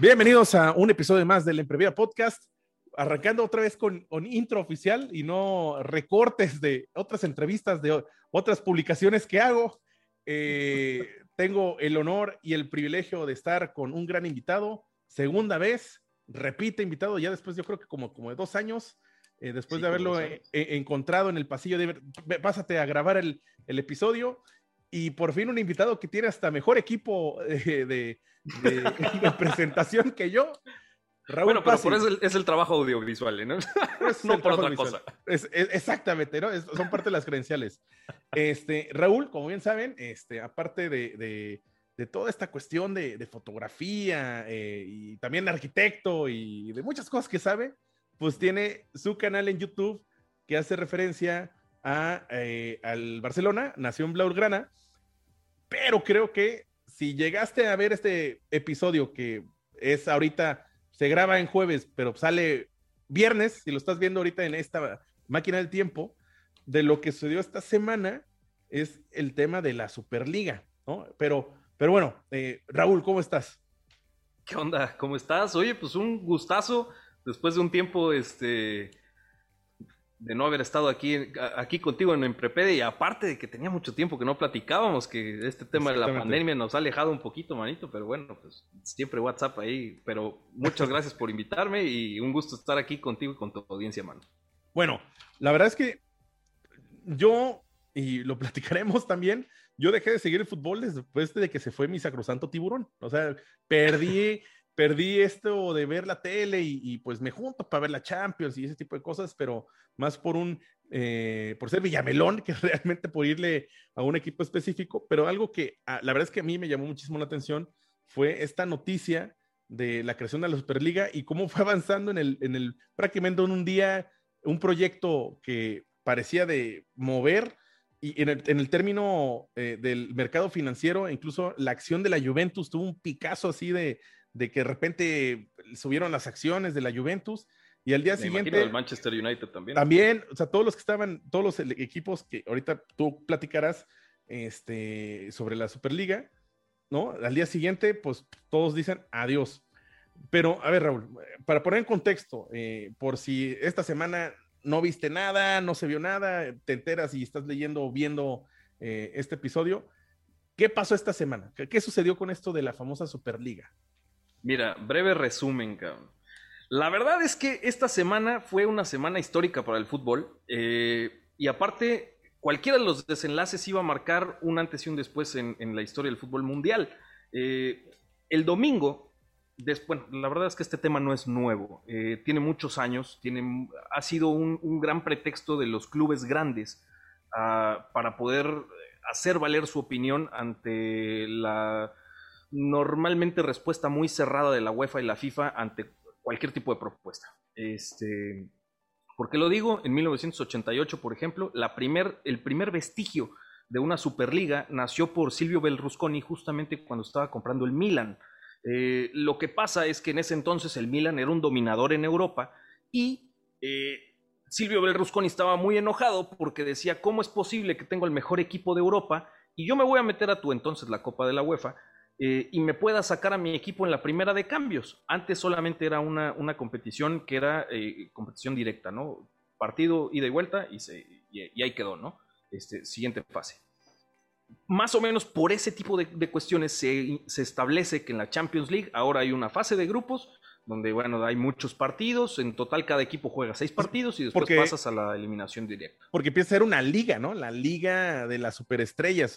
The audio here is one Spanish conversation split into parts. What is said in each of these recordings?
Bienvenidos a un episodio más del Emprevia Podcast. Arrancando otra vez con, con intro oficial y no recortes de otras entrevistas, de otras publicaciones que hago. Eh, tengo el honor y el privilegio de estar con un gran invitado, segunda vez, repite invitado ya después yo creo que como, como de dos años, eh, después Sí, de haberlo eh, eh, encontrado en el pasillo de, "Ve, pásate a grabar el, el episodio y por fin un invitado que tiene hasta mejor equipo eh, de, de- de presentación que yo. Raúl Bueno, pero Pasi. por eso es el, es el trabajo audiovisual, ¿no? Es no por otra visual. cosa. Es- exactamente, ¿no? Son parte de las credenciales. Este, Raúl, como bien saben, este, aparte de, de- de toda esta cuestión de, de fotografía eh, y también arquitecto y de muchas cosas que sabe, pues tiene su canal en YouTube que hace referencia a, eh, al Barcelona, nació en Blaugrana, pero creo que si llegaste a ver este episodio que es ahorita, se graba en jueves, pero sale viernes, si lo estás viendo ahorita en esta máquina del tiempo, de lo que sucedió esta semana es el tema de la Superliga, ¿no? Pero, pero bueno, eh, Raúl, ¿cómo estás? ¿Qué onda? ¿Cómo estás? Oye, pues un gustazo después de un tiempo este de no haber estado aquí, aquí contigo en Emprepedia y aparte de que tenía mucho tiempo que no platicábamos, que este tema de la pandemia nos ha alejado un poquito, manito, pero bueno, pues siempre WhatsApp ahí, pero muchas gracias por invitarme y un gusto estar aquí contigo y con tu audiencia, mano. Bueno, la verdad es que yo, y lo platicaremos también, yo dejé de seguir el fútbol después de que se fue mi sacrosanto tiburón. O sea, perdí, perdí esto de ver la tele y, y, pues me junto para ver la Champions y ese tipo de cosas, pero más por un, eh, por ser Villamelón que realmente por irle a un equipo específico, pero algo que ah, la verdad es que a mí me llamó muchísimo la atención fue esta noticia de la creación de la Superliga y cómo fue avanzando en el, en el prácticamente en un día un proyecto que parecía de mover y en el, en el término eh, del mercado financiero, incluso la acción de la Juventus tuvo un picazo así de, de que de repente subieron las acciones de la Juventus y al día Me siguiente del Manchester United también. también, o sea, todos los que estaban, todos los equipos que ahorita tú platicarás este, sobre la Superliga, ¿no? Al día siguiente, pues todos dicen adiós. Pero, a ver, Raúl, para poner en contexto, eh, por si esta semana no viste nada, no se vio nada, te enteras y estás leyendo o viendo eh, este episodio, ¿qué pasó esta semana? ¿Qué, qué sucedió con esto de la famosa Superliga? Mira, breve resumen, cabrón. La verdad es que esta semana fue una semana histórica para el fútbol. eh, y aparte, cualquiera de los desenlaces iba a marcar un antes y un después en, la historia del fútbol mundial. Eh, el domingo, des- bueno, la verdad es que este tema no es nuevo. eh, tiene muchos años. Tiene, ha sido un, un gran pretexto de los clubes grandes ah, para poder hacer valer su opinión ante la normalmente respuesta muy cerrada de la UEFA y la FIFA ante cualquier tipo de propuesta. Este, ¿Por qué lo digo? En 1988, por ejemplo, la primer, el primer vestigio de una Superliga nació por Silvio Berlusconi justamente cuando estaba comprando el Milan. Eh, lo que pasa es que en ese entonces el Milan era un dominador en Europa y eh, Silvio Berlusconi estaba muy enojado porque decía, ¿cómo es posible que tengo el mejor equipo de Europa y yo me voy a meter a tu entonces la Copa de la UEFA eh, y me pueda sacar a mi equipo en la primera de cambios? Antes solamente era una, una competición que era eh, competición directa, ¿no? Partido ida y vuelta y, se, y, y ahí quedó, ¿no? Este, siguiente fase más o menos por ese tipo de, de cuestiones se, se, establece que en la Champions League ahora hay una fase de grupos donde, bueno, hay muchos partidos, en total cada equipo juega seis partidos y después Porque- pasas a la eliminación directa. Porque empieza a ser una liga, ¿no? La liga de las superestrellas,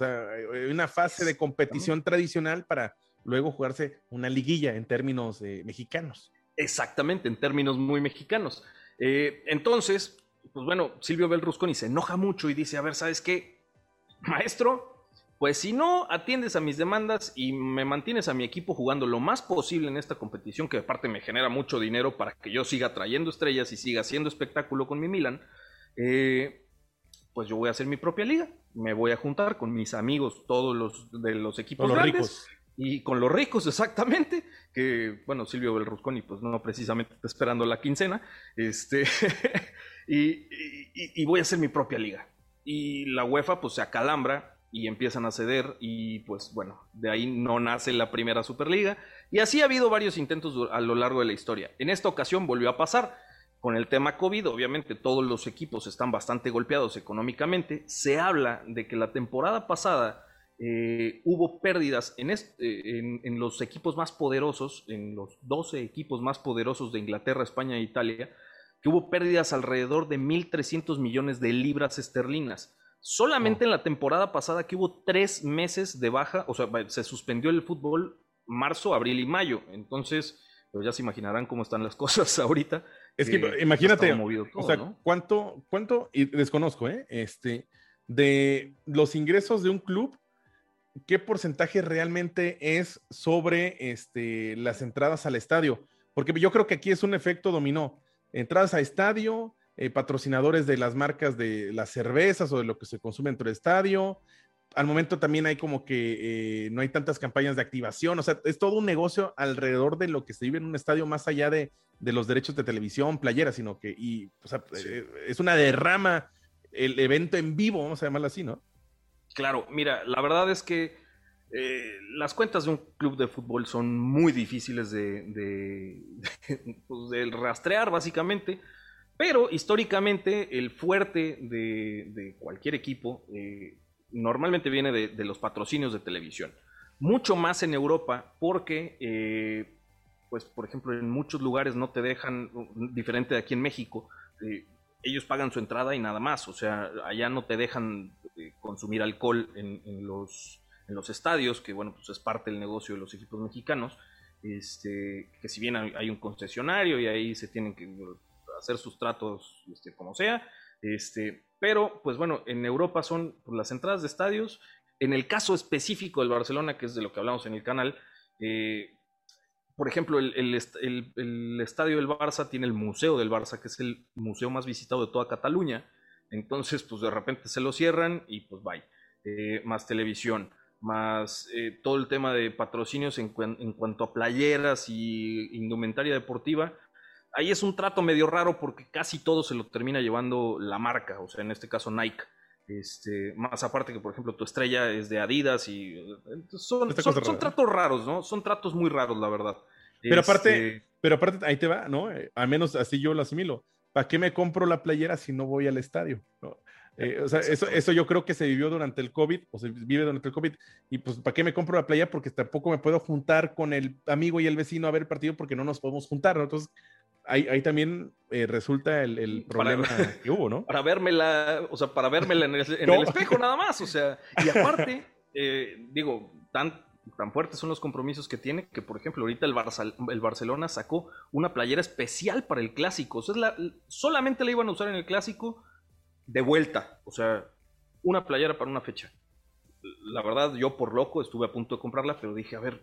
una fase de competición tradicional para luego jugarse una liguilla en términos eh, mexicanos. Exactamente, en términos muy mexicanos. Eh, entonces, pues bueno, Silvio Belrusconi se enoja mucho y dice, a ver, ¿sabes qué? Maestro, pues si no atiendes a mis demandas y me mantienes a mi equipo jugando lo más posible en esta competición, que aparte me genera mucho dinero para que yo siga trayendo estrellas y siga haciendo espectáculo con mi Milan, eh, pues yo voy a hacer mi propia liga. Me voy a juntar con mis amigos, todos los de los equipos los grandes, ricos. Y con los ricos, exactamente. Que, bueno, Silvio Berlusconi, pues no precisamente está esperando la quincena. Este, y, y, y, voy a hacer mi propia liga. Y la UEFA, pues se acalambra y empiezan a ceder y pues bueno, de ahí no nace la primera Superliga y así ha habido varios intentos a lo largo de la historia. En esta ocasión volvió a pasar con el tema COVID, obviamente todos los equipos están bastante golpeados económicamente, se habla de que la temporada pasada eh, hubo pérdidas en, este, en, en, los equipos más poderosos, en los 12 equipos más poderosos de Inglaterra, España e Italia, que hubo pérdidas alrededor de 1.300 millones de libras esterlinas. Solamente en la temporada pasada que hubo tres meses de baja, o sea, se suspendió el fútbol marzo, abril y mayo. Entonces, pues ya se imaginarán cómo están las cosas ahorita. Es que eh, imagínate, todo, o sea, ¿no? cuánto, cuánto, y desconozco, ¿eh? Este, de los ingresos de un club, ¿qué porcentaje realmente es sobre este, las entradas al estadio? Porque yo creo que aquí es un efecto dominó. Entradas a estadio, eh, patrocinadores de las marcas de las cervezas o de lo que se consume dentro del estadio. Al momento también hay como que eh, no hay tantas campañas de activación, o sea, es todo un negocio alrededor de lo que se vive en un estadio más allá de, de los derechos de televisión, playera, sino que y, o sea, sí. eh, es una derrama el evento en vivo, vamos a llamarlo así, ¿no? Claro, mira, la verdad es que eh, las cuentas de un club de fútbol son muy difíciles de, de, de, pues de rastrear, básicamente. Pero históricamente el fuerte de, cualquier equipo eh, normalmente viene de, los patrocinios de televisión. Mucho más en Europa porque, eh, pues por ejemplo, en muchos lugares no te dejan, diferente de aquí en México, eh, ellos pagan su entrada y nada más. O sea, allá no te dejan consumir alcohol en, los, en los estadios, que bueno, pues es parte del negocio de los equipos mexicanos. Este, que si bien hay un concesionario y ahí se tienen que hacer sus tratos este, como sea. Este, pero, pues bueno, en Europa son pues, las entradas de estadios. En el caso específico del Barcelona, que es de lo que hablamos en el canal, eh, por ejemplo, el, el, estadio del Barça tiene el Museo del Barça, que es el museo más visitado de toda Cataluña. Entonces, pues de repente se lo cierran y pues bye. Eh, más televisión, más eh, todo el tema de patrocinios en, en cuanto a playeras y indumentaria deportiva ahí es un trato medio raro porque casi todo se lo termina llevando la marca, o sea, en este caso Nike. Este, más aparte que, por ejemplo, tu estrella es de Adidas y son, son, son tratos raros, ¿no? Son tratos muy raros, la verdad. Pero este... aparte, pero aparte, ahí te va, ¿no? Eh, al menos así yo lo asimilo. ¿Para qué me compro la playera si no voy al estadio? ¿no? Eh, o sea, eso, eso yo creo que se vivió durante el COVID, o se vive durante el COVID, y pues, ¿para qué me compro la playa? Porque tampoco me puedo juntar con el amigo y el vecino a ver el partido porque no nos podemos juntar, ¿no? Entonces, ahí, ahí también eh, resulta el, el problema para, que hubo, ¿no? Para vérmela, o sea, para vérmela en el, en no. el espejo nada más, o sea, y aparte, eh, digo, tan, tan fuertes son los compromisos que tiene que, por ejemplo, ahorita el, Barça, el Barcelona sacó una playera especial para el clásico, o sea, la, solamente la iban a usar en el clásico de vuelta, o sea, una playera para una fecha. La verdad, yo por loco estuve a punto de comprarla, pero dije, a ver,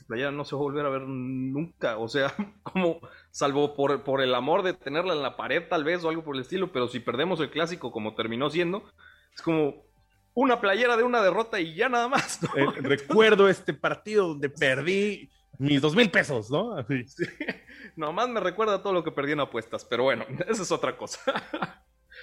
esta playera no se va a volver a ver nunca, o sea, como, salvo por, por el amor de tenerla en la pared tal vez o algo por el estilo, pero si perdemos el clásico como terminó siendo, es como una playera de una derrota y ya nada más. ¿no? Eh, recuerdo este partido donde perdí mis dos mil pesos, ¿no? Así. Sí. Nomás me recuerda todo lo que perdí en apuestas, pero bueno, esa es otra cosa.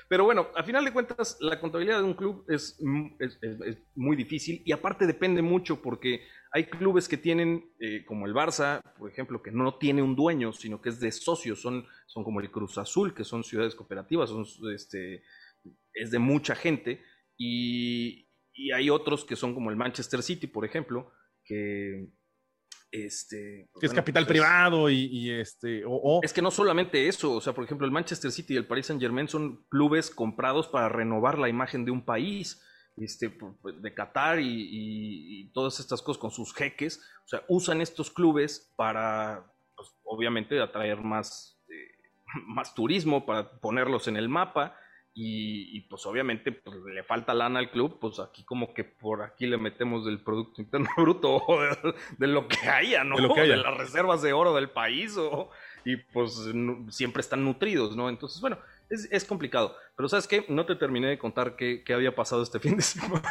Pero bueno, a final de cuentas, la contabilidad de un club es, es, es, es, muy difícil y aparte depende mucho porque hay clubes que tienen, eh, como el Barça, por ejemplo, que no tiene un dueño, sino que es de socios, son, son como el Cruz Azul, que son ciudades cooperativas, son, este, es de mucha gente, y, y hay otros que son como el Manchester City, por ejemplo, que, este, que es bueno, capital pues privado y, y, este o, o, es que no solamente eso o sea por ejemplo el Manchester City y el Paris Saint Germain son clubes comprados para renovar la imagen de un país este, de Qatar y, y, y, todas estas cosas con sus jeques o sea usan estos clubes para pues, obviamente atraer más eh, más turismo para ponerlos en el mapa. Y, pues obviamente pues, le falta lana al club, pues aquí como que por aquí le metemos del Producto Interno Bruto de, lo que haya, ¿no? De, las reservas de oro del país o, y pues siempre están nutridos, ¿no? Entonces, bueno, es, complicado. Pero ¿sabes qué? No te terminé de contar qué, había pasado este fin de semana.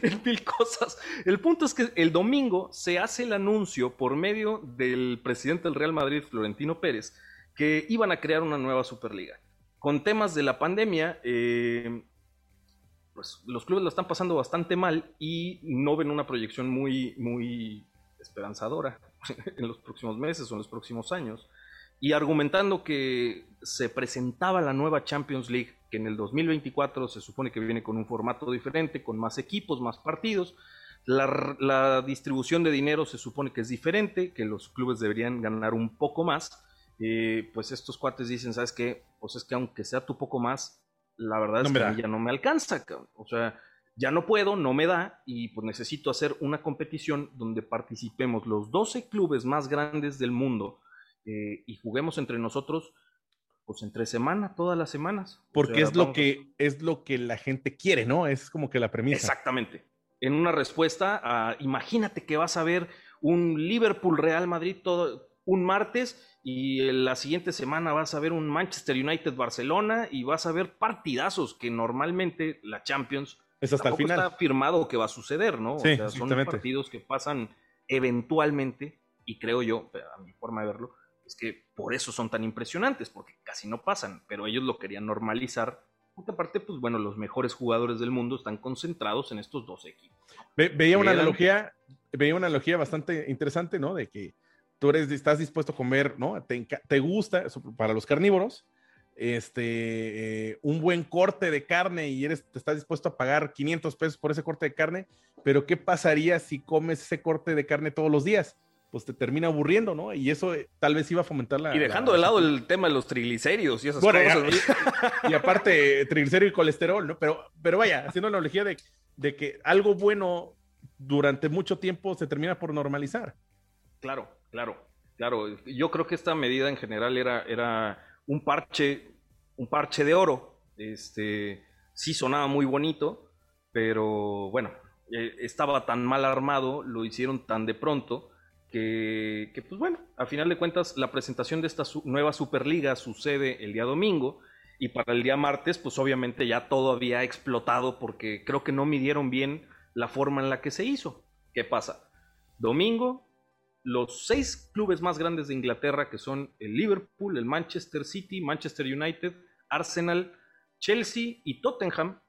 en mil cosas. El punto es que el domingo se hace el anuncio por medio del presidente del Real Madrid, Florentino Pérez, que iban a crear una nueva Superliga. Con temas de la pandemia, eh, pues los clubes lo están pasando bastante mal y no ven una proyección muy, muy esperanzadora en los próximos meses o en los próximos años y argumentando que se presentaba la nueva Champions League, que en el 2024 se supone que viene con un formato diferente, con más equipos, más partidos. La, distribución de dinero se supone que es diferente, que los clubes deberían ganar un poco más. Eh, pues estos cuates dicen, ¿sabes qué? Pues es que aunque sea tu poco más, la verdad es que ya no me alcanza. O sea, ya no puedo, no me da y pues necesito hacer una competición donde participemos los 12 clubes más grandes del mundo eh, y juguemos entre nosotros, pues entre semana, todas las semanas. Porque es lo que es lo que la gente quiere, ¿no? Es como que la premisa. Exactamente. En una respuesta a, imagínate que vas a ver un Liverpool Real Madrid todo un martes y la siguiente semana vas a ver un Manchester United Barcelona y vas a ver partidazos que normalmente la Champions es hasta el final. está firmado que va a suceder, ¿no? Sí, o sea, son partidos que pasan eventualmente y creo yo, a mi forma de verlo, es que por eso son tan impresionantes, porque casi no pasan, pero ellos lo querían normalizar. Porque aparte, pues bueno, los mejores jugadores del mundo están concentrados en estos dos equipos. veía una analogía, veía una analogía bastante interesante, ¿no? De que tú eres, estás dispuesto a comer, ¿no? Te, gusta, para los carnívoros, este, eh, un buen corte de carne y eres, te estás dispuesto a pagar 500 pesos por ese corte de carne, pero ¿qué pasaría si comes ese corte de carne todos los días? pues te termina aburriendo, ¿no? Y eso eh, tal vez iba a fomentar la... Y dejando de lado el tema de los triglicéridos y esas cosas. Y, aparte, triglicéridos y colesterol, ¿no? Pero, pero vaya, haciendo la analogía de, de que algo bueno durante mucho tiempo se termina por normalizar. Claro, claro, claro. Yo creo que esta medida en general era, era un parche, un parche de oro. Este, sí sonaba muy bonito, pero bueno, eh, estaba tan mal armado, lo hicieron tan de pronto que, pues bueno, a final de cuentas la presentación de esta nueva Superliga sucede el día domingo y para el día martes pues obviamente ya todo había explotado porque creo que no midieron bien la forma en la que se hizo. ¿Qué pasa? Domingo, los seis clubes más grandes de Inglaterra que son el Liverpool, el Manchester City, Manchester United, Arsenal, Chelsea y Tottenham,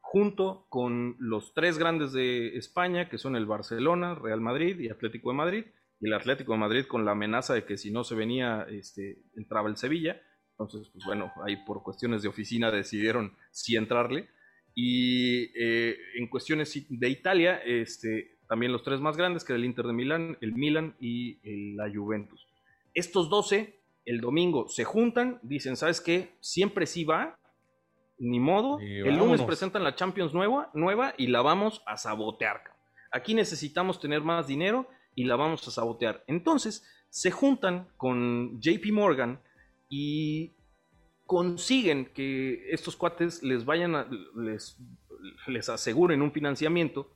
junto con los tres grandes de España, que son el Barcelona, Real Madrid y Atlético de Madrid, y el Atlético de Madrid con la amenaza de que si no se venía, este, entraba el Sevilla. Entonces, pues bueno, ahí por cuestiones de oficina decidieron sí entrarle. Y eh, en cuestiones de Italia, este, también los tres más grandes, que era el Inter de Milán, el Milan y la Juventus. Estos 12, el domingo, se juntan, dicen, ¿sabes qué? Siempre sí va, ni modo. el lunes presentan la Champions nueva, nueva y la vamos a sabotear. Aquí necesitamos tener más dinero y la vamos a sabotear. Entonces se juntan con JP Morgan y consiguen que estos cuates les vayan a, les, les aseguren un financiamiento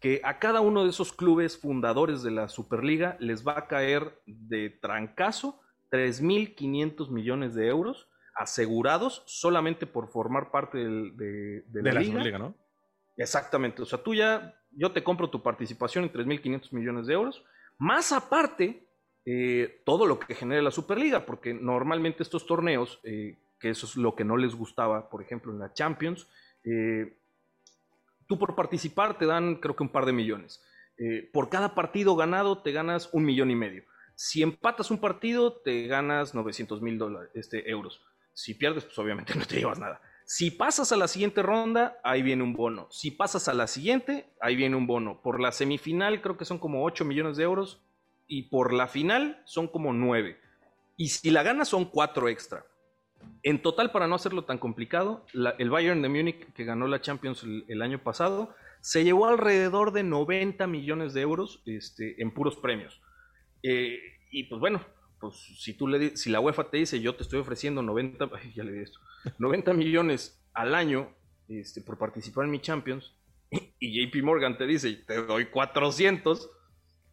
que a cada uno de esos clubes fundadores de la Superliga les va a caer de trancazo 3.500 millones de euros asegurados solamente por formar parte de, la, la Superliga, ¿no? Exactamente, o sea, tú ya yo te compro tu participación en 3.500 millones de euros, más aparte eh, todo lo que genere la Superliga, porque normalmente estos torneos, eh, que eso es lo que no les gustaba, por ejemplo, en la Champions, eh, tú por participar te dan creo que un par de millones. por cada partido ganado te ganas un millón y medio. Si empatas un partido, te ganas 900 mil este, euros. Si pierdes, pues obviamente no te llevas nada. Si pasas a la siguiente ronda, ahí viene un bono. Si pasas a la siguiente, ahí viene un bono. Por la semifinal creo que son como 8 millones de euros y por la final son como 9. Y si la ganas son 4 extra. En total, para no hacerlo tan complicado, el Bayern de Múnich, que ganó la Champions el, año pasado, se llevó alrededor de 90 millones de euros este, en puros premios. Eh, y pues bueno, pues si tú le si la UEFA te dice yo te estoy ofreciendo 90, ya le esto, 90 millones al año este, por participar en mi Champions y JP Morgan te dice te doy 400,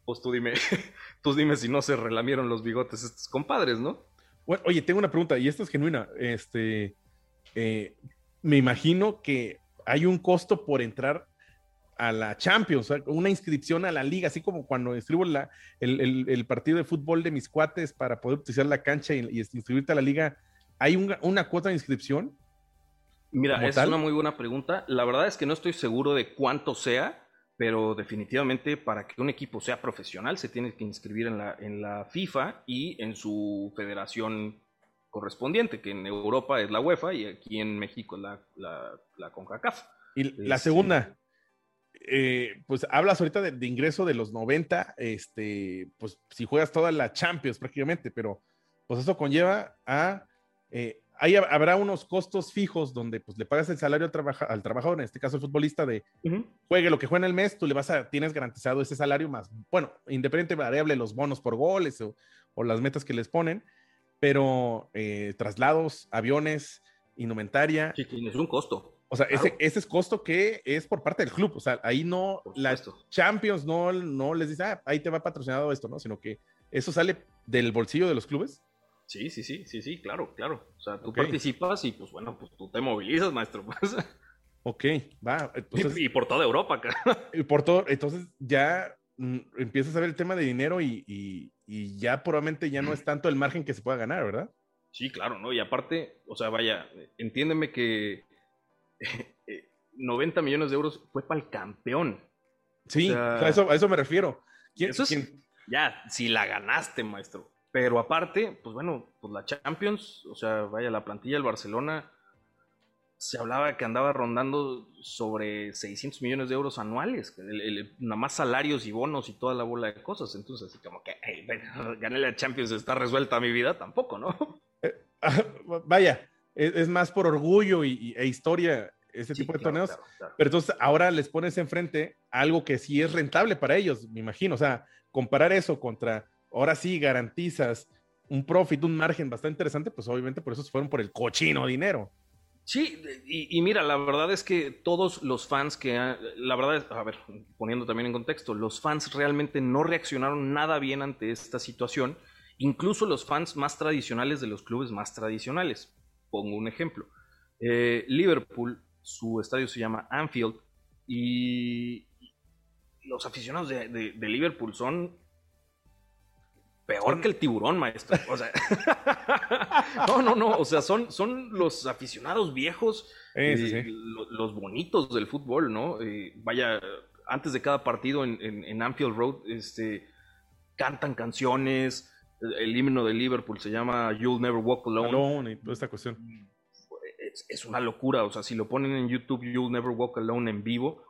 pues tú dime, tú dime si no se relamieron los bigotes estos compadres, ¿no? Bueno, oye, tengo una pregunta y esta es genuina. Este, eh, me imagino que hay un costo por entrar a la Champions, una inscripción a la liga, así como cuando escribo la, el, partido de fútbol de mis cuates para poder utilizar la cancha y, inscribirte a la liga, ¿hay una cuota de inscripción? Mira, es una muy buena pregunta. La verdad es que no estoy seguro de cuánto sea, pero definitivamente para que un equipo sea profesional se tiene que inscribir en la, en la FIFA y en su federación correspondiente, que en Europa es la UEFA y aquí en México es la, la, CONCACAF. Y la este, segunda, eh, pues hablas ahorita de, ingreso de los 90, este, pues si juegas toda la Champions prácticamente, pero pues eso conlleva a, eh, ahí habrá unos costos fijos donde pues le pagas el salario al, al trabajador, en este caso el futbolista, de juegue lo que juegue en el mes, tú le vas a, tienes garantizado ese salario más, bueno, independiente variable, los bonos por goles o, o las metas que les ponen, pero eh, traslados, aviones, indumentaria. Sí, tienes un costo. O sea, ese, ese, es costo que es por parte del club. O sea, ahí no, la Champions no, no les dice, ah, ahí te va patrocinado esto, ¿no? Sino que eso sale del bolsillo de los clubes. Sí, sí, sí, sí, sí, claro, claro. O sea, tú participas y pues bueno, pues tú te movilizas, maestro. Pues. Ok, va. y, por toda Europa, cara. Y por todo, entonces ya mm, empiezas a ver el tema de dinero y, y ya probablemente ya no es tanto el margen que se pueda ganar, ¿verdad? Sí, claro, ¿no? Y aparte, o sea, vaya, entiéndeme que 90 millones de euros fue para el campeón. Sí, a, eso, me refiero. eso ya, si la ganaste, maestro. Pero aparte, pues bueno, pues la Champions, o sea, vaya, la plantilla del Barcelona, se hablaba que andaba rondando sobre 600 millones de euros anuales, nada más salarios y bonos y toda la bola de cosas. Entonces, así como que, gané la Champions, está resuelta mi vida, tampoco, ¿no? Eh, vaya, es, más por orgullo y, e historia ese tipo de torneos. Pero entonces ahora les pones enfrente algo que sí es rentable para ellos, me imagino. O sea, comparar eso contra, ahora sí garantizas un profit, un margen bastante interesante, pues obviamente por eso se fueron por el cochino dinero. Sí, y, mira, la verdad es que todos los fans que, la verdad es, a ver, poniendo también en contexto, los fans realmente no reaccionaron nada bien ante esta situación, incluso los fans más tradicionales de los clubes más tradicionales. Pongo un ejemplo. Eh, Liverpool, su estadio se llama Anfield y los aficionados de, Liverpool son peor que el tiburón, maestro. O sea, no, no, no. O sea, son, son los aficionados viejos, eh, los bonitos del fútbol, ¿no? Eh, vaya, antes de cada partido en, Anfield Road, este, cantan canciones el himno de Liverpool se llama You'll Never Walk Alone. y toda esta cuestión. Es, una locura, o sea, si lo ponen en YouTube You'll Never Walk Alone en vivo,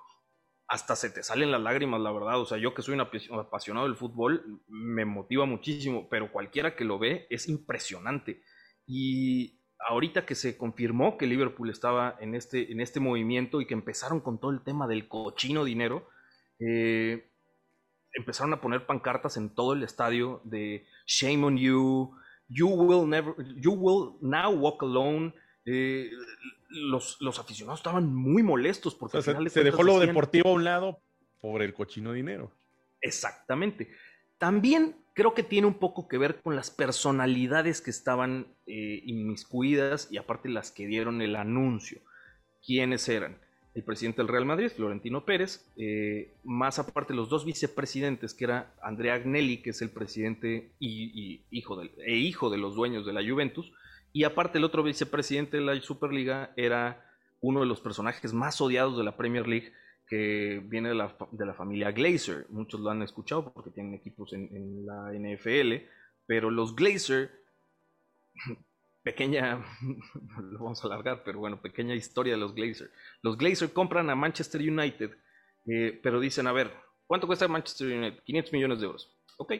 hasta se te salen las lágrimas, la verdad. O sea, yo que soy un apasionado del fútbol, me motiva muchísimo, pero cualquiera que lo ve es impresionante. Y ahorita que se confirmó que Liverpool estaba en este, en este movimiento y que empezaron con todo el tema del cochino dinero, eh, empezaron a poner pancartas en todo el estadio de Shame on you, you will never, you will now walk alone. Eh, los, los, aficionados estaban muy molestos porque se dejó lo deportivo a un lado por el cochino dinero. Exactamente. También creo que tiene un poco que ver con las personalidades que estaban eh, inmiscuidas y aparte las que dieron el anuncio. ¿Quiénes eran? el presidente del Real Madrid, Florentino Pérez, eh, más aparte los dos vicepresidentes, que era Andrea Agnelli, que es el presidente y, hijo e hijo de los dueños de la Juventus, y aparte el otro vicepresidente de la Superliga era uno de los personajes más odiados de la Premier League, que viene de la, de la familia Glazer. Muchos lo han escuchado porque tienen equipos en, la NFL, pero los Glazer pequeña, lo vamos a alargar, pero bueno, pequeña historia de los Glazer. Los Glazer compran a Manchester United, eh, pero dicen, a ver, ¿cuánto cuesta Manchester United? 500 millones de euros. Ok,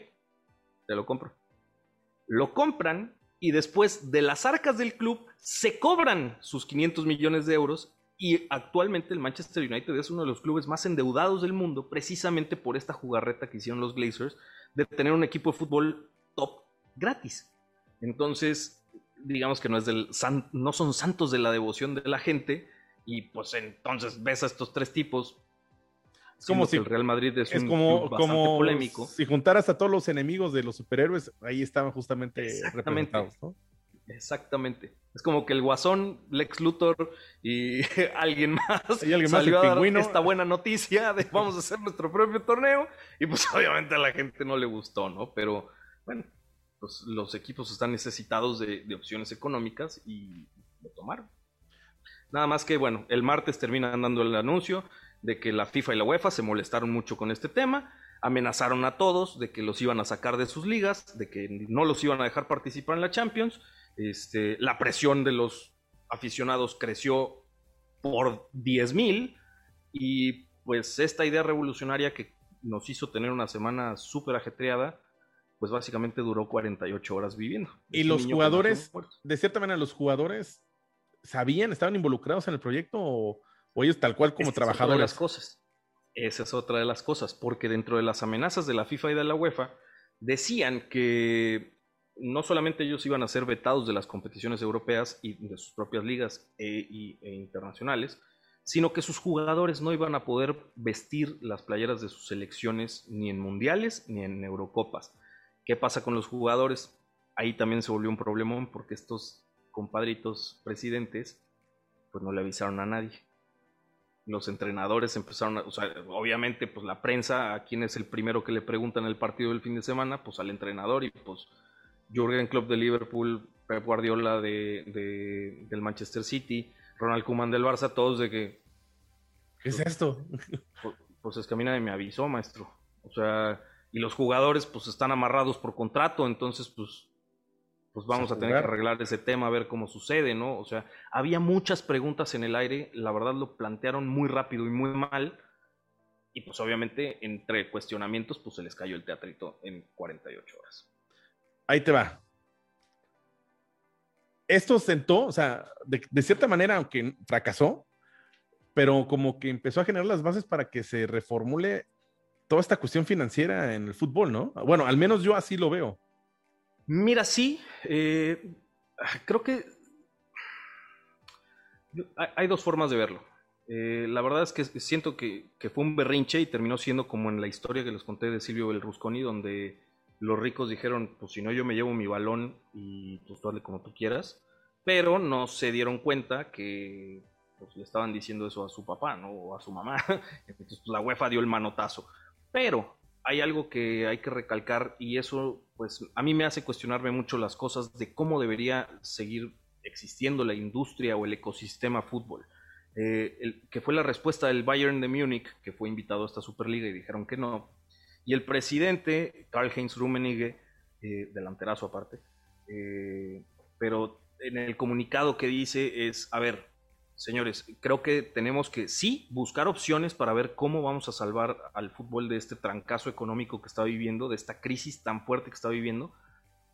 te lo compro. Lo compran y después de las arcas del club se cobran sus 500 millones de euros y actualmente el Manchester United es uno de los clubes más endeudados del mundo precisamente por esta jugarreta que hicieron los Glazers de tener un equipo de fútbol top gratis. Entonces, digamos que no, es del no son santos de la devoción de la gente y pues entonces ves a estos tres tipos. Es como si el Real Madrid es, un como, como polémico. Si juntaras a todos los enemigos de los superhéroes, ahí estaban justamente representados, ¿no? Exactamente. Es como que el Guasón, Lex Luthor y alguien más ¿Y alguien salió más, a dar esta buena noticia de vamos a hacer nuestro propio torneo y pues obviamente a la gente no le gustó, ¿no? Pero bueno, pues los equipos están necesitados de, opciones económicas y lo tomaron. Nada más que, bueno, el martes terminan dando el anuncio de que la FIFA y la UEFA se molestaron mucho con este tema, amenazaron a todos de que los iban a sacar de sus ligas, de que no los iban a dejar participar en la Champions este, la presión de los aficionados creció por 10.000 y pues esta idea revolucionaria que nos hizo tener una semana súper ajetreada, pues básicamente duró 48 horas viviendo. Y los jugadores, de cierta manera, los jugadores sabían, estaban involucrados en el proyecto o, ellos tal cual como trabajadores. las cosas. Esa es otra de las cosas, porque dentro de las amenazas de la FIFA y de la UEFA decían que no solamente ellos iban a ser vetados de las competiciones europeas y de sus propias ligas e, e, internacionales, sino que sus jugadores no iban a poder vestir las playeras de sus selecciones ni en mundiales ni en Eurocopas. ¿Qué pasa con los jugadores? Ahí también se volvió un problema porque estos compadritos presidentes pues no le avisaron a nadie. Los entrenadores empezaron a, o sea, obviamente pues la prensa, a quién es el primero que le preguntan el partido del fin de semana, pues al entrenador y pues Jürgen Klopp de Liverpool, Pep Guardiola de, del Manchester City, Ronald Koeman del Barça, todos de que... ¿Qué es esto? Pues, pues, es que a mí nadie me avisó, maestro. O sea, y los jugadores pues están amarrados por contrato, entonces pues, pues vamos a, tener que arreglar ese tema, a ver cómo sucede, ¿no? O sea, había muchas preguntas en el aire, la verdad lo plantearon muy rápido y muy mal, y pues obviamente entre cuestionamientos pues se les cayó el teatrito en 48 horas ahí te va. Esto sentó, o sea, de, cierta manera, aunque fracasó, pero como que empezó a generar las bases para que se reformule toda esta cuestión financiera en el fútbol, ¿no? Bueno, al menos yo así lo veo. Mira, sí, eh, creo que hay dos formas de verlo. Eh, la verdad es que siento que, que, fue un berrinche y terminó siendo como en la historia que les conté de Silvio Belrusconi, donde los ricos dijeron, pues si no yo me llevo mi balón y pues tú hazle como tú quieras, pero no se dieron cuenta que pues, le estaban diciendo eso a su papá, ¿no? O a su mamá. Entonces pues, la UEFA dio el manotazo. Pero hay algo que hay que recalcar y eso pues a mí me hace cuestionarme mucho las cosas de cómo debería seguir existiendo la industria o el ecosistema fútbol. Eh, que fue la respuesta del Bayern de Múnich, que fue invitado a esta Superliga y dijeron que no, y el presidente, Karl-Heinz Rummenigge, eh, delanterazo aparte, eh, pero en el comunicado que dice es, a ver, señores, creo que tenemos que sí buscar opciones para ver cómo vamos a salvar al fútbol de este trancazo económico que está viviendo, de esta crisis tan fuerte que está viviendo,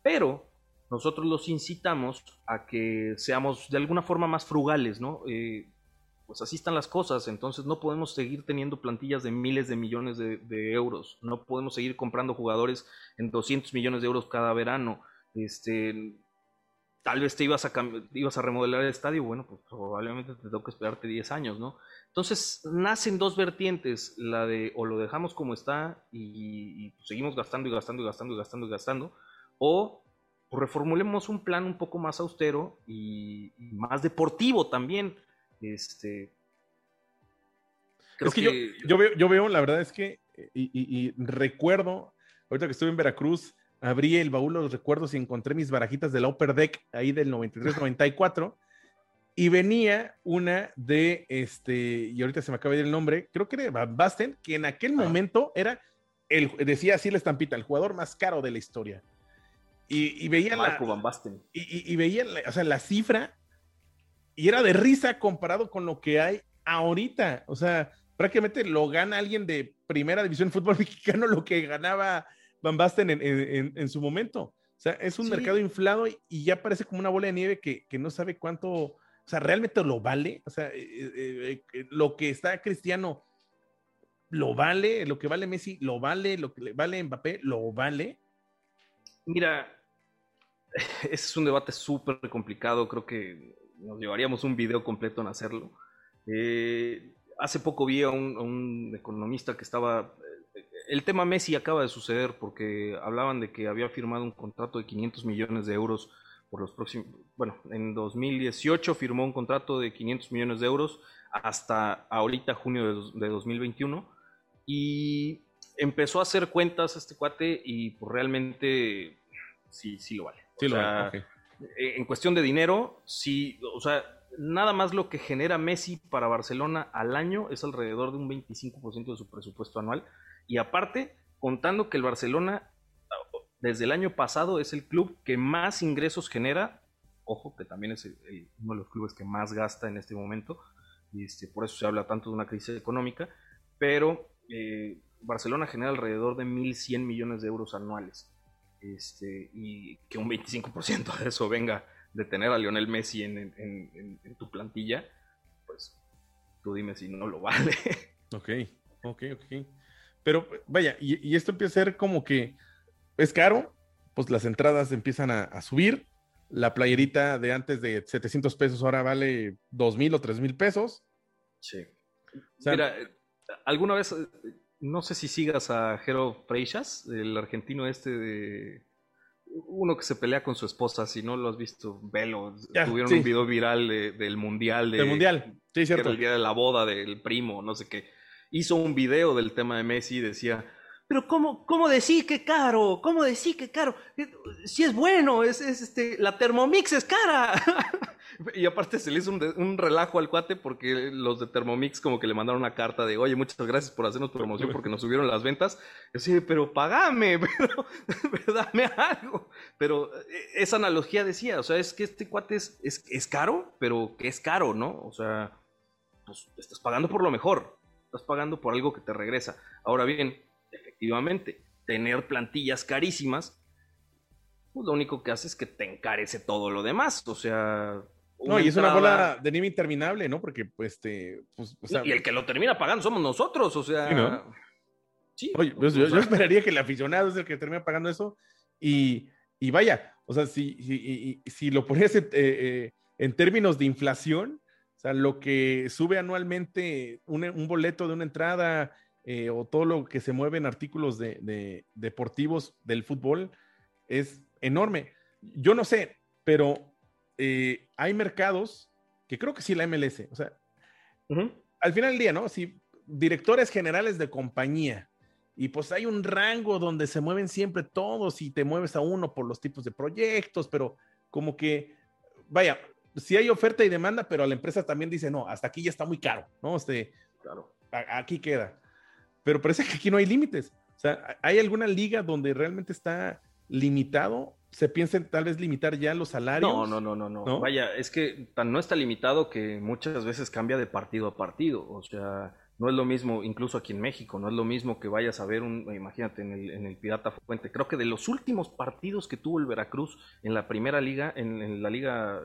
pero nosotros los incitamos a que seamos de alguna forma más frugales, ¿no? Eh, pues así están las cosas, entonces no podemos seguir teniendo plantillas de miles de millones de, euros, no podemos seguir comprando jugadores en 200 millones de euros cada verano, este, tal vez te ibas a, ibas a remodelar el estadio, bueno, pues probablemente te tengo que esperarte 10 años, ¿no? Entonces nacen dos vertientes, la de o lo dejamos como está y, seguimos gastando y gastando y gastando y gastando y gastando, o reformulemos un plan un poco más austero y más deportivo también este. es que, Yo, veo, yo veo, la verdad es que, y, recuerdo, ahorita que estuve en Veracruz, abrí el baúl de los recuerdos y encontré mis barajitas de la Upper Deck ahí del 93-94 y venía una de este, y ahorita se me acaba de ir el nombre, creo que era Basten, que en aquel momento era, el, decía así la estampita, el jugador más caro de la historia. Y, veía la, y, y, veía o sea, la cifra y era de risa comparado con lo que hay ahorita. O sea, prácticamente lo gana alguien de primera división de fútbol mexicano lo que ganaba Van Basten en, su momento. O sea, es un mercado inflado y, ya parece como una bola de nieve que, no sabe cuánto, o sea, realmente lo vale. O sea, eh, eh, eh, lo que está Cristiano lo vale, lo que vale Messi lo vale, lo que vale Mbappé lo vale. Mira, ese es un debate súper complicado, creo que nos llevaríamos un video completo en hacerlo. Hace poco vi a un, economista que estaba... El tema Messi acaba de suceder porque hablaban de que había firmado un contrato de 500 millones de euros por los próximos... Bueno, en 2018 firmó un contrato de 500 millones de euros hasta ahorita junio de, 2021 y empezó a hacer cuentas este cuate y pues realmente sí, sí lo vale. Sí lo vale. Eh, en cuestión de dinero, sí, o sea, nada más lo que genera Messi para Barcelona al año es alrededor de un 25% de su presupuesto anual. Y aparte, contando que el Barcelona desde el año pasado es el club que más ingresos genera, ojo, que también es uno de los clubes que más gasta en este momento, y este, por eso se habla tanto de una crisis económica, pero eh, Barcelona genera alrededor de 1.100 millones de euros anuales. Este, y que un 25% de eso venga de tener a Lionel Messi en, tu plantilla, pues tú dime si no lo vale. Ok, ok, ok. Pero vaya, y, esto empieza a ser como que es caro, pues las entradas empiezan a, subir. La playerita de antes de 700 pesos ahora vale 2 mil o 3 mil pesos. Sí. Mira, alguna vez, no sé si sigas a Jero Freixas, el argentino este de uno que se pelea con su esposa, si no lo has visto, velo. Tuvieron un video viral del mundial. De, del mundial, sí, cierto. el día de la boda del primo, no sé qué. Hizo un video del tema de Messi y decía, pero ¿cómo, cómo decir que caro? ¿Cómo decir que caro? Eh, si es bueno, es, este, la Thermomix es cara. y aparte se le hizo un, relajo al cuate porque los de Thermomix como que le mandaron una carta de, oye, muchas gracias por hacernos promoción porque nos subieron las ventas. Y así, pero pagame, pero, dame algo. Pero eh, esa analogía decía, o sea, es que este cuate es, es, es caro, pero que es caro, ¿no? O sea, pues estás pagando por lo mejor. Estás pagando por algo que te regresa. Ahora bien, efectivamente, tener plantillas carísimas, pues lo único que hace es que te encarece todo lo demás. O sea. No, y es una bola de nieve interminable, ¿no? Porque, pues, te. Pues, y el que lo termina pagando somos nosotros, o sea. Sí, Oye, pues, yo, esperaría que el aficionado es el que termina pagando eso. Y, y vaya, o sea, si, si, si lo ponías eh, eh, en términos de inflación, o sea, lo que sube anualmente un, un boleto de una entrada eh, o todo lo que se mueve en artículos de, deportivos del fútbol es enorme. Yo no sé, pero eh, hay mercados que creo que sí la MLS, o sea, al final del día, ¿no? Si directores generales de compañía y pues hay un rango donde se mueven siempre todos y te mueves a uno por los tipos de proyectos, pero como que, vaya, si hay oferta y demanda, pero la empresa también dice, no, hasta aquí ya está muy caro, ¿no? Este, claro. aquí queda pero parece que aquí no hay límites. O sea, ¿hay alguna liga donde realmente está limitado? ¿Se piensa tal vez limitar ya los salarios? No, no, no, no, no, Vaya, es que no está limitado que muchas veces cambia de partido a partido. O sea, no es lo mismo, incluso aquí en México, no es lo mismo que vayas a ver un, imagínate, en el, en el Pirata Fuente. Creo que de los últimos partidos que tuvo el Veracruz en la primera liga, en, la liga,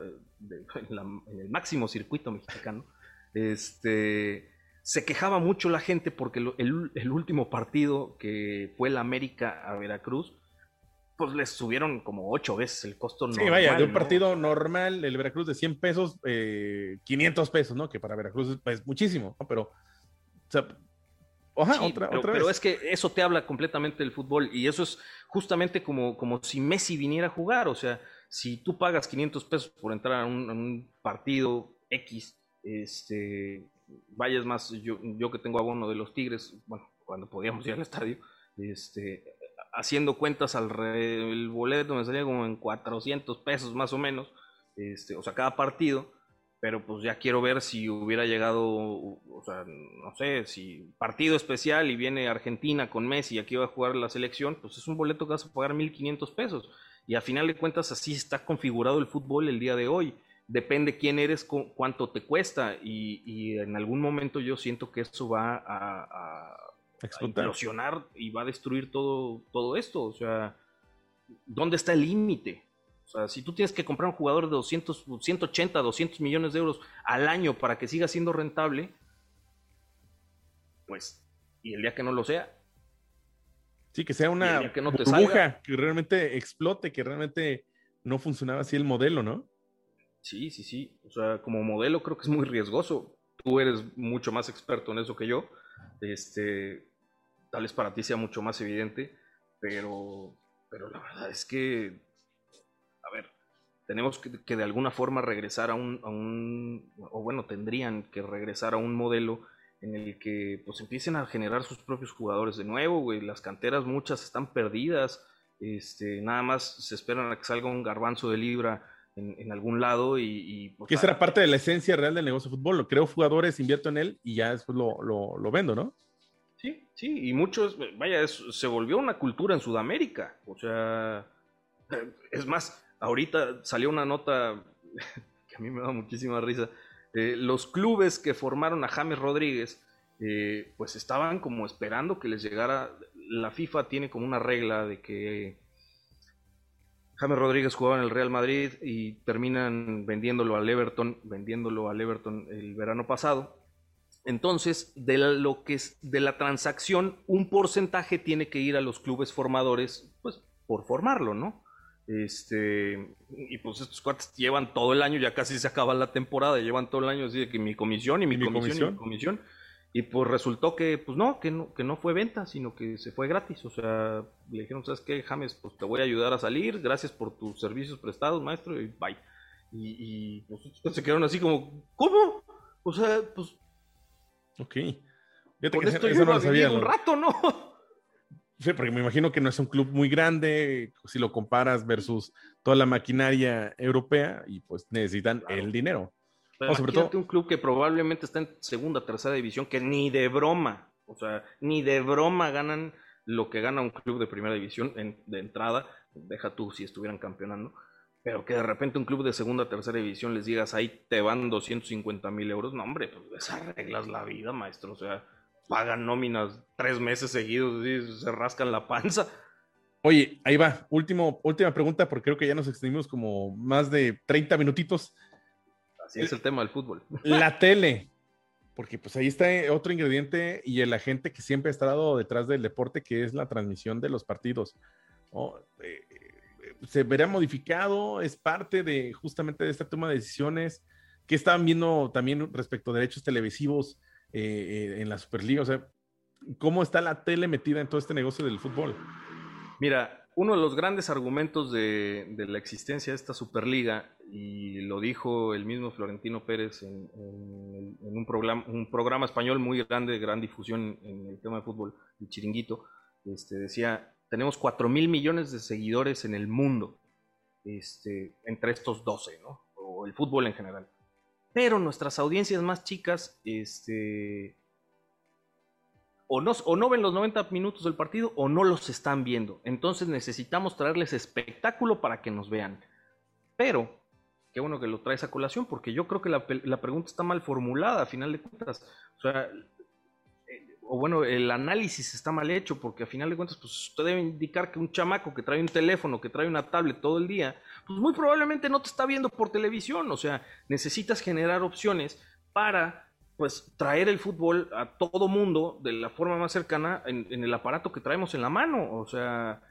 en el máximo circuito mexicano, este se quejaba mucho la gente porque el, último partido que fue el América a Veracruz, pues les subieron como ocho veces el costo normal. Sí, vaya, de un partido normal, el Veracruz de 100 pesos, 500 eh, pesos, ¿no? Que para Veracruz es, muchísimo, ¿no? Pero, sea, otra, pero, pero, es que eso te habla completamente del fútbol y eso es justamente como, como si Messi viniera a jugar, o sea, si tú pagas 500 pesos por entrar a un, a un partido X, este, vayas más, yo, yo que tengo abono de los Tigres, bueno, cuando podíamos ir al estadio, este, haciendo cuentas al el boleto me salía como en 400 pesos más o menos, este, o sea, cada partido, pero pues ya quiero ver si hubiera llegado, o sea, no sé, si partido especial y viene Argentina con Messi y aquí va a jugar la selección, pues es un boleto que vas a pagar 1.500 pesos. Y a final de cuentas así está configurado el fútbol el día de hoy depende quién eres, cuánto te cuesta y, en algún momento yo siento que eso va a, a, explosionar y va a destruir todo, todo esto. O sea, ¿dónde está el límite? O sea, si tú tienes que comprar un jugador de 200, 180, 200 millones de euros al año para que siga siendo rentable, pues, y el día que no lo sea. Sí, que sea una que, no que realmente explote, que realmente no funcionaba así el modelo, ¿no? Sí, sí, sí. O sea, como modelo creo que es muy riesgoso. Tú eres mucho más experto en eso que yo. Este, tal vez para ti sea mucho más evidente, pero, pero la verdad es que, tenemos que, de alguna forma regresar a un, a un, o bueno, tendrían que regresar a un modelo en el que pues empiecen a generar sus propios jugadores de nuevo, güey. Las canteras muchas están perdidas, este, nada más se esperan a que salga un garbanzo de libra en, algún lado y... pues, que esa era parte de la esencia real del negocio de fútbol. Lo creo jugadores, invierto en él y ya después lo, lo, lo vendo, ¿no? Sí, sí, y muchos, vaya, se volvió una cultura en Sudamérica. O sea, es más, ahorita salió una nota que a mí me da muchísima risa. Eh, los clubes que formaron a James Rodríguez, eh, pues estaban como esperando que les llegara. La FIFA tiene como una regla de que James Rodríguez jugaba en el Real Madrid y terminan vendiéndolo al Everton, vendiéndolo al Everton el verano pasado. Entonces, de lo que es de la transacción, un porcentaje tiene que ir a los clubes formadores, pues por formarlo, ¿no? Este, y pues estos cuates llevan todo el año, ya casi se acaba la temporada, llevan todo el año así de que mi comisión y mi, comisión, y mi comisión. Y pues resultó que, pues no, que no, que no fue venta, sino que se fue gratis. O sea, le dijeron, ¿sabes qué, James? Pues te voy a ayudar a salir, gracias por tus servicios prestados, maestro, y bye. Y, pues se quedaron así como, ¿cómo? O sea, pues... Ok. Fíjate que esto yo no lo sabía, un rato, ¿no? Sí, porque me imagino que no es un club muy grande, si lo comparas versus toda la maquinaria europea, y pues necesitan el dinero. Pero sobre todo un club que probablemente está en segunda, tercera división, que ni de broma, o sea, ni de broma ganan lo que gana un club de primera división de entrada, deja tú si estuvieran campeonando, pero que de repente un club de segunda, tercera división les digas ahí te van 250 mil euros, no hombre, pues desarreglas la vida, maestro, o sea, pagan nóminas tres meses seguidos y se rascan la panza. Oye, ahí va, Último, última pregunta, porque creo que ya nos extendimos como más de 30 minutitos. Así es el tema del fútbol. La tele, porque pues ahí está otro ingrediente y el agente que siempre ha estado detrás del deporte, que es la transmisión de los partidos. Eh, se verá modificado, es parte de justamente de esta toma de decisiones. que estaban viendo también respecto a derechos televisivos eh, eh, en la Superliga? O sea, ¿cómo está la tele metida en todo este negocio del fútbol? Mira, uno de los grandes argumentos de, la existencia de esta Superliga, y lo dijo el mismo Florentino Pérez en, un, programa, un programa español muy grande, de gran difusión en el tema de fútbol, el chiringuito, este, decía, tenemos 4 mil millones de seguidores en el mundo, este, entre estos 12, ¿no? O el fútbol en general. Pero nuestras audiencias más chicas, este, o no, ven los 90 minutos del partido o no los están viendo. Entonces necesitamos traerles espectáculo para que nos vean. Pero, qué bueno que lo traes a colación, porque yo creo que la, pregunta está mal formulada, a final de cuentas. O sea, o bueno, el análisis está mal hecho, porque a final de cuentas, pues usted debe indicar que un chamaco que trae un teléfono, que trae una tablet todo el día, pues muy probablemente no te está viendo por televisión. O sea, necesitas generar opciones para pues traer el fútbol a todo mundo de la forma más cercana en, el aparato que traemos en la mano. O sea,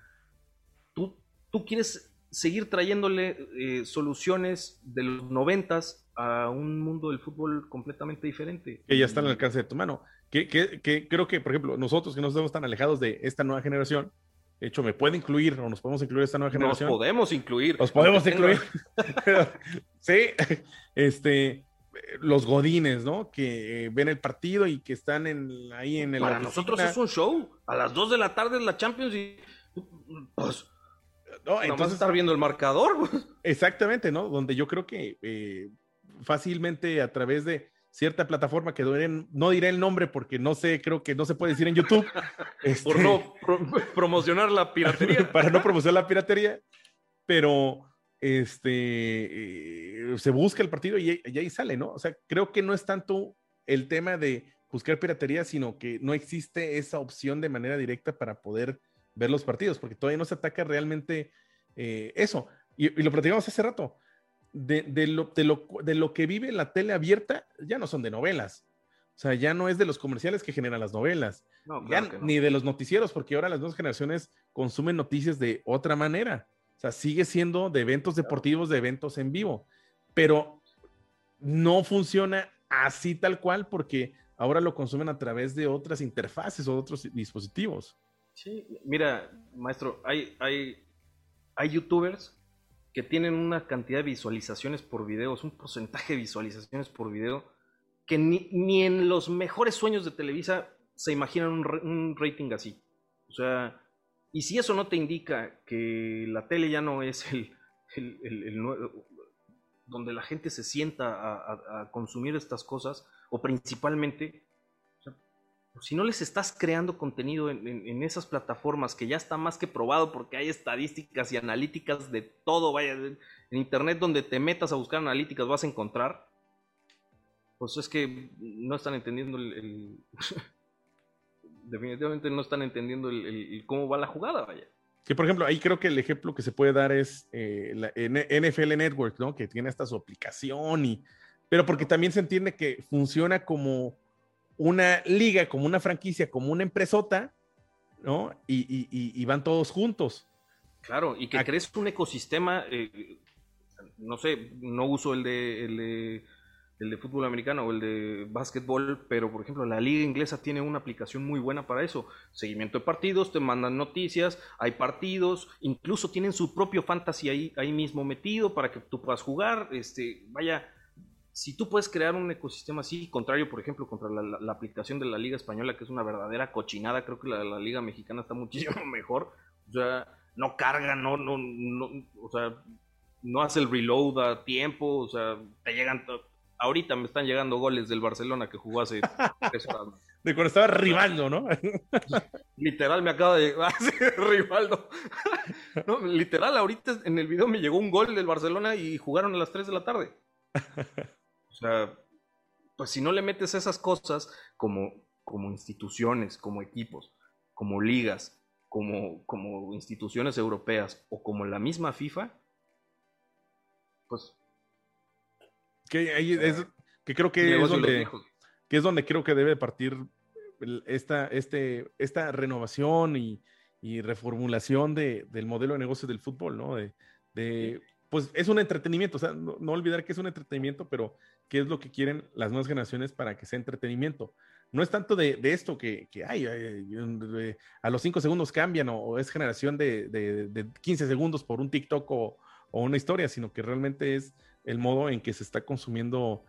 tú, tú quieres seguir trayéndole eh, soluciones de los noventas a un mundo del fútbol completamente diferente. Que ya está al alcance de tu mano. Que, que, creo que, por ejemplo, nosotros que no estamos tan alejados de esta nueva generación, de hecho, me puede incluir o nos podemos incluir esta nueva generación. Nos podemos incluir. Nos podemos incluir. sí, este, los godines, ¿no? Que ven el partido y que están en, ahí en el. Para nosotros es un show. A las 2 de la tarde es la Champions y. Pues. No, entonces estar viendo el marcador. Exactamente, ¿no? Donde yo creo que eh, fácilmente a través de cierta plataforma que no diré el nombre porque no sé, creo que no se puede decir en YouTube. Por no este, promocionar la piratería. para no promocionar la piratería, pero este, eh, se busca el partido y, ahí sale, ¿no? O sea, creo que no es tanto el tema de buscar piratería, sino que no existe esa opción de manera directa para poder ver los partidos, porque todavía no se ataca realmente eh, eso. Y, lo platicamos hace rato. De, lo, de, lo, que vive la tele abierta, ya no son de novelas. O sea, ya no es de los comerciales que generan las novelas, ni de los noticieros, porque ahora las nuevas generaciones consumen noticias de otra manera. O sea, sigue siendo de eventos deportivos, de eventos en vivo, pero no funciona así tal cual porque ahora lo consumen a través de otras interfaces o otros dispositivos. Sí, mira, maestro, hay, hay, hay youtubers que tienen una cantidad de visualizaciones por videos, un porcentaje de visualizaciones por video, que ni, en los mejores sueños de Televisa se imaginan un, rating así. O sea, y si eso no te indica que la tele ya no es el, el, donde la gente se sienta a, consumir estas cosas, o principalmente, si no les estás creando contenido en, esas plataformas que ya está más que probado porque hay estadísticas y analíticas de todo, vaya, en internet donde te metas a buscar analíticas vas a encontrar, pues es que no están entendiendo el... definitivamente no están entendiendo el, cómo va la jugada, vaya. Que por ejemplo, ahí creo que el ejemplo que se puede dar es eh, la NFL Network, ¿no? Que tiene hasta su aplicación y... Pero porque también se entiende que funciona como una liga, como una franquicia, como una empresota, ¿no? Y, van todos juntos. Claro, y que crees un ecosistema, eh, no sé, no uso el de, el de, el de fútbol americano o el de básquetbol, pero por ejemplo la liga inglesa tiene una aplicación muy buena para eso. Seguimiento de partidos, te mandan noticias, hay partidos, incluso tienen su propio fantasy ahí, ahí mismo metido para que tú puedas jugar. Este, vaya, si tú puedes crear un ecosistema así, contrario, por ejemplo, contra la, aplicación de la Liga Española, que es una verdadera cochinada, creo que la, Liga Mexicana está muchísimo mejor. O sea, no carga, no, no, no, o sea, no hace el reload a tiempo, o sea, te llegan. Ahorita me están llegando goles del Barcelona que jugó hace tres horas. De cuando estaba Rivaldo, ¿no? literal me acaba de Rivaldo. no, literal, ahorita en el video me llegó un gol del Barcelona y jugaron a las 3 de la tarde. O sea, pues si no le metes esas cosas como, como instituciones, como equipos, como ligas, como, como instituciones europeas o como la misma FIFA, pues... Que, que creo que es, donde, que es donde creo que debe partir esta, este, esta renovación y, reformulación del modelo de negocio del fútbol, ¿no? De, pues es un entretenimiento, o sea, no, no, olvidar que es un entretenimiento, pero qué es lo que quieren las nuevas generaciones para que sea entretenimiento. No es tanto de, esto que, que ay, a los cinco segundos cambian o, es generación de, de, 15 segundos por un TikTok o, una historia, sino que realmente es el modo en que se está consumiendo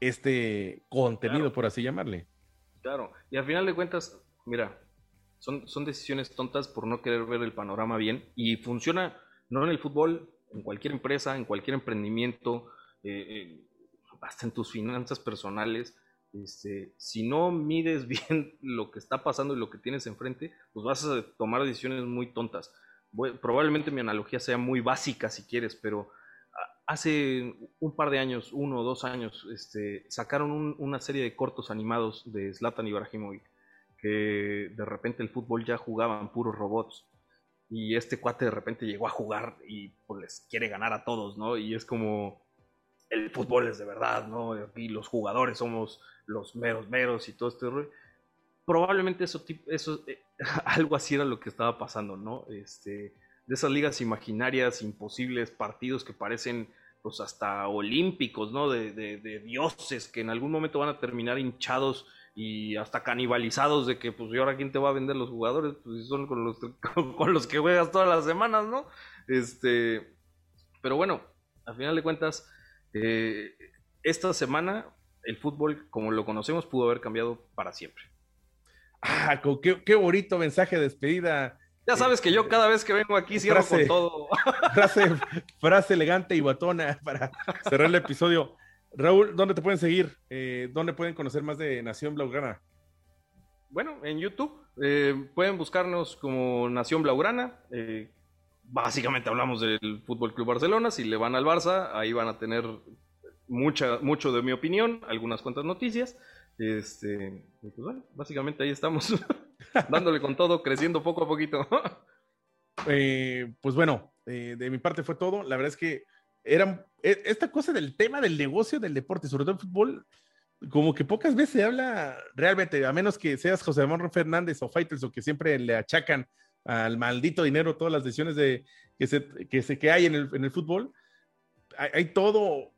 este contenido, por así llamarle. Claro, y al final de cuentas, mira, son, son decisiones tontas por no querer ver el panorama bien y funciona no en el fútbol, en cualquier empresa, en cualquier emprendimiento. Eh, eh, hasta en tus finanzas personales, este, si no mides bien lo que está pasando y lo que tienes enfrente, pues vas a tomar decisiones muy tontas. probablemente mi analogía sea muy básica si quieres, pero hace un par de años, uno o dos años, este, sacaron una serie de cortos animados de Zlatan Ibrahimovic, que de repente el fútbol ya jugaban puros robots. Y este cuate de repente llegó a jugar y pues les quiere ganar a todos, ¿no? Y es como, el fútbol es de verdad, ¿no? Y los jugadores somos los meros meros y todo este rollo. Probablemente eso, eso eh, algo así era lo que estaba pasando, ¿no? Este, de esas ligas imaginarias, imposibles, partidos que parecen pues hasta olímpicos, ¿no? De, de, dioses que en algún momento van a terminar hinchados y hasta canibalizados de que pues y ahora quién te va a vender los jugadores, pues son con los, con los que juegas todas las semanas, ¿no? Este, pero bueno, al final de cuentas, eh, esta semana el fútbol, como lo conocemos, pudo haber cambiado para siempre. Ah, qué, bonito mensaje de despedida. Ya sabes que yo este, cada vez que vengo aquí cierro con todo. Frase, elegante y batona para cerrar el episodio. Raúl, ¿dónde te pueden seguir? Eh, ¿Dónde pueden conocer más de Nación Blaugrana? Bueno, en YouTube eh, pueden buscarnos como Nación Blaugrana básicamente hablamos del Fútbol Club Barcelona. Si le van al Barça, ahí van a tener mucha, mucho de mi opinión, algunas cuantas noticias. Este, pues bueno, básicamente ahí estamos, dándole con todo, creciendo poco a poquito. Eh, pues bueno, eh, de mi parte fue todo. La verdad es que era e, esta cosa del tema del negocio del deporte, sobre todo el fútbol, como que pocas veces se habla realmente, a menos que seas José Manuel Fernández o Fighters o que siempre le achacan al maldito dinero, todas las decisiones de, que, se, que, se, que hay en el, en el fútbol. Hay, hay, todo,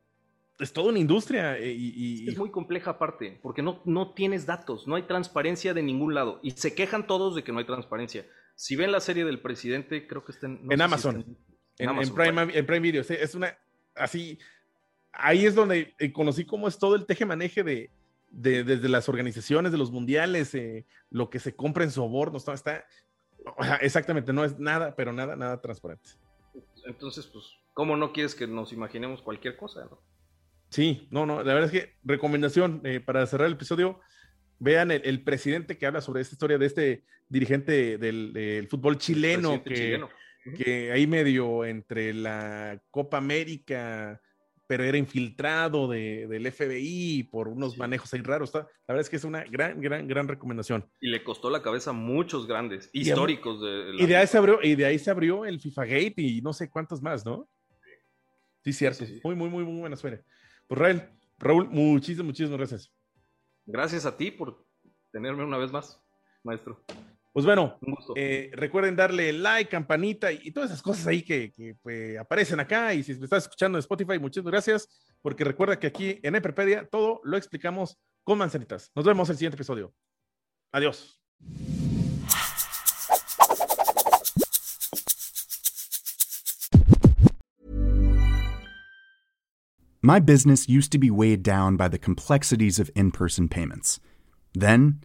es toda una industria. Eh, Y, y, es muy compleja aparte, porque no, no tienes datos, no hay transparencia de ningún lado. Y se quejan todos de que no hay transparencia. Si ven la serie del presidente, creo que está en, no en Amazon. Si está en, en, Prime, en Prime Video. Es una, así, ahí es donde eh, conocí cómo es todo el teje-maneje de, de, desde las organizaciones de los mundiales, eh, lo que se compra en sobornos, todo está, exactamente, no es nada, pero nada, nada transparente. Entonces, pues, ¿cómo no quieres que nos imaginemos cualquier cosa? No? Sí, no, no, la verdad es que recomendación eh, para cerrar el episodio, vean el, el, presidente que habla sobre esta historia de este dirigente del, del fútbol chileno que, chileno. Uh -huh. que ahí medio entre la Copa América, pero era infiltrado de, del FBI por unos sí. manejos ahí raros. La verdad es que es una gran, gran, gran recomendación. Y le costó la cabeza a muchos grandes, históricos. De, de y, de ahí se abrió, y de ahí se abrió el FIFA Gate y no sé cuántos más, ¿no? Sí, cierto. Sí. Muy, muy, muy, muy buena suerte. Pues Raúl, Raúl, muchísimas, muchísimas gracias. Gracias a ti por tenerme una vez más, maestro. Pues bueno, eh, recuerden darle like, campanita y, y, todas esas cosas ahí que, que pues, aparecen acá. Y si me estás escuchando en Spotify, muchísimas gracias, porque recuerda que aquí en Eperpedia todo lo explicamos con manzanitas. Nos vemos en el siguiente episodio. Adiós. My business used to be weighed down by the complexities of in person payments. Then,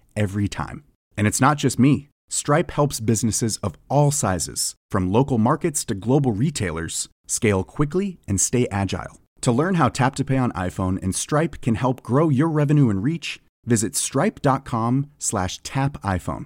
every time. And it's not just me. Stripe helps businesses of all sizes, from local markets to global retailers, scale quickly and stay agile. To learn how Tap to Pay on iPhone and Stripe can help grow your revenue and reach, visit stripe.com/tapiphone.